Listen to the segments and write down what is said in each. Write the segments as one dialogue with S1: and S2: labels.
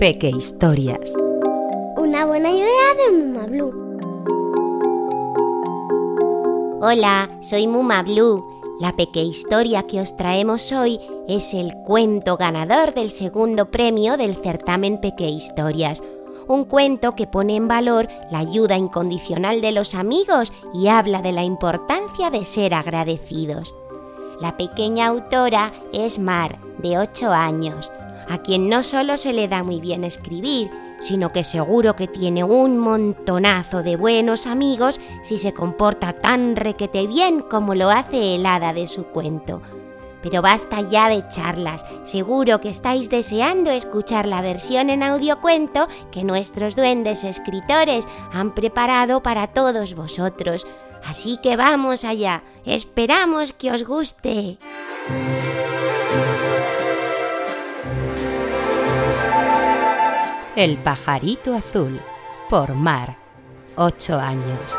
S1: Peque Historias.
S2: Una buena idea de Muma Blue.
S3: Hola, soy Muma Blue. La peque historia que os traemos hoy es el cuento ganador del segundo premio del certamen Peque Historias. Un cuento que pone en valor la ayuda incondicional de los amigos y habla de la importancia de ser agradecidos. La pequeña autora es Mar, de 8 años, a quien no solo se le da muy bien escribir, sino que seguro que tiene un montonazo de buenos amigos si se comporta tan requete bien como lo hace el hada de su cuento. Pero basta ya de charlas, seguro que estáis deseando escuchar la versión en audiocuento que nuestros duendes escritores han preparado para todos vosotros. Así que vamos allá, esperamos que os guste.
S1: El pajarito azul por Mar, 8 años.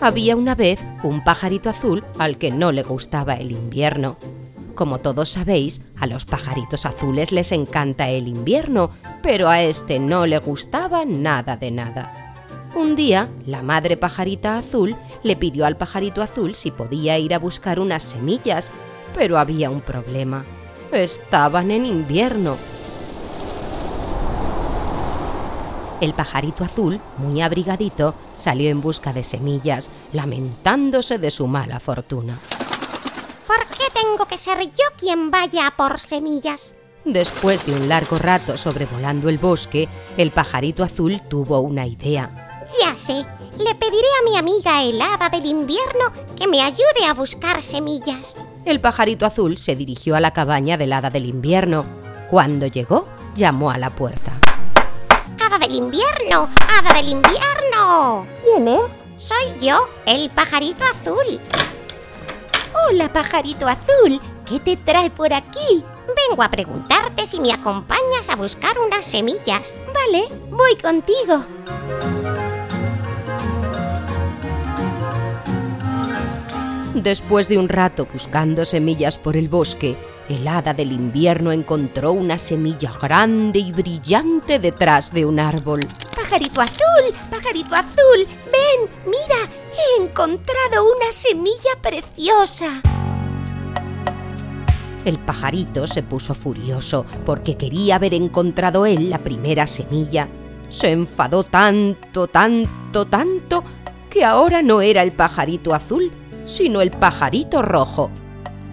S1: Había una vez un pajarito azul al que no le gustaba el invierno. Como todos sabéis, a los pajaritos azules les encanta el invierno, pero a este no le gustaba nada de nada. Un día, la madre pajarita azul le pidió al pajarito azul si podía ir a buscar unas semillas, pero había un problema. Estaban en invierno. El pajarito azul, muy abrigadito, salió en busca de semillas, lamentándose de su mala fortuna.
S2: ¿Por qué tengo que ser yo quien vaya a por semillas?
S1: Después de un largo rato sobrevolando el bosque, el pajarito azul tuvo una idea.
S2: Ya sé, le pediré a mi amiga helada del invierno que me ayude a buscar semillas.
S1: El pajarito azul se dirigió a la cabaña del hada del invierno. Cuando llegó, llamó a la puerta.
S2: ¡Hada del invierno! ¡Hada del invierno!
S3: ¿Quién es?
S2: Soy yo, el pajarito azul.
S3: Hola, pajarito azul. ¿Qué te trae por aquí?
S2: Vengo a preguntarte si me acompañas a buscar unas semillas.
S3: Vale, voy contigo.
S1: Después de un rato buscando semillas por el bosque, el hada del invierno encontró una semilla grande y brillante detrás de un árbol.
S3: ¡Pajarito azul! ¡Pajarito azul! ¡Ven! ¡Mira! ¡He encontrado una semilla preciosa!
S1: El pajarito se puso furioso porque quería haber encontrado él la primera semilla. Se enfadó tanto, tanto, tanto, que ahora no era el pajarito azul, sino el pajarito rojo.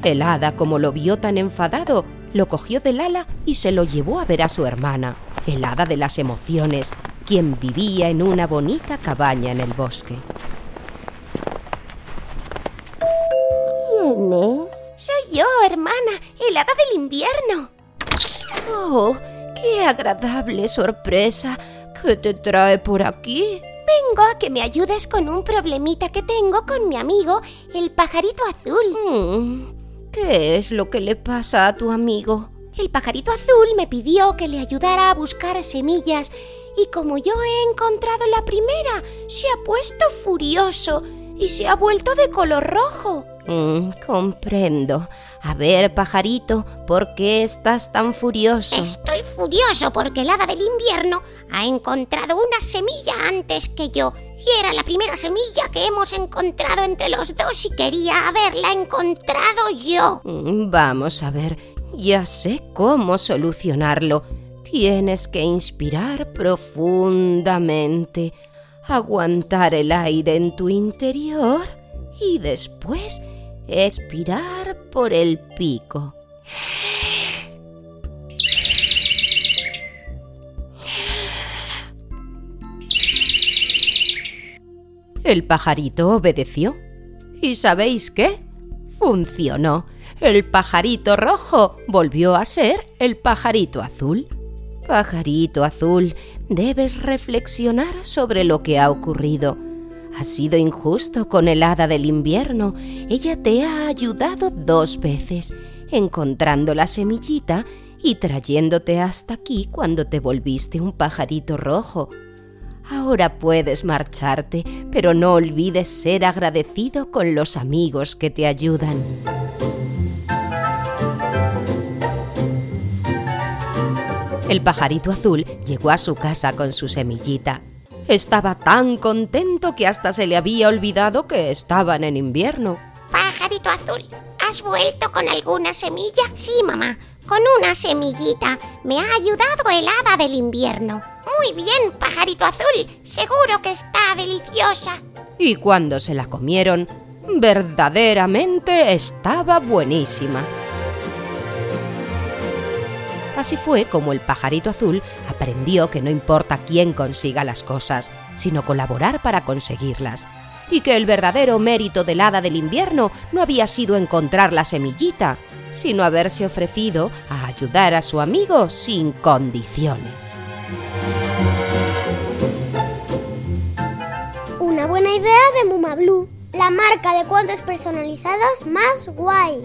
S1: El hada, como lo vio tan enfadado, lo cogió del ala y se lo llevó a ver a su hermana, el hada de las emociones, quien vivía en una bonita cabaña en el bosque.
S3: ¿Quién es?
S2: Soy yo, hermana, el hada del invierno.
S3: Oh, qué agradable sorpresa. ¿Qué te trae por aquí?
S2: Vengo a que me ayudes con un problemita que tengo con mi amigo, el pajarito azul.
S3: Mm, ¿Qué es lo que le pasa a tu amigo?
S2: El pajarito azul me pidió que le ayudara a buscar semillas y como yo he encontrado la primera, se ha puesto furioso y se ha vuelto de color rojo.
S3: Mm, comprendo. A ver, pajarito, ¿por qué estás tan furioso?
S2: Estoy furioso porque el hada del invierno ha encontrado una semilla antes que yo. Y era la primera semilla que hemos encontrado entre los dos y quería haberla encontrado yo.
S3: Mm, Vamos a ver, ya sé cómo solucionarlo. Tienes que inspirar profundamente, aguantar el aire en tu interior y después expirar por el pico. El pajarito obedeció. ¿Y sabéis qué? Funcionó. El pajarito rojo volvió a ser el pajarito azul. Pajarito azul, debes reflexionar sobre lo que ha ocurrido. Has sido injusto con el hada del invierno. Ella te ha ayudado dos veces, encontrando la semillita y trayéndote hasta aquí cuando te volviste un pajarito rojo. Ahora puedes marcharte, pero no olvides ser agradecido con los amigos que te ayudan. El pajarito azul llegó a su casa con su semillita. Estaba tan contento que hasta se le había olvidado que estaban en invierno.
S2: Pajarito azul, ¿has vuelto con alguna semilla? Sí, mamá, con una semillita. Me ha ayudado el hada del invierno. Muy bien, pajarito azul. Seguro que está deliciosa.
S3: Y cuando se la comieron, verdaderamente estaba buenísima. Así fue como el pajarito azul aprendió que no importa quién consiga las cosas, sino colaborar para conseguirlas, y que el verdadero mérito del hada del invierno no había sido encontrar la semillita, sino haberse ofrecido a ayudar a su amigo sin condiciones.
S1: Una buena idea de Muma Blue, la marca de cuentos personalizados más guay.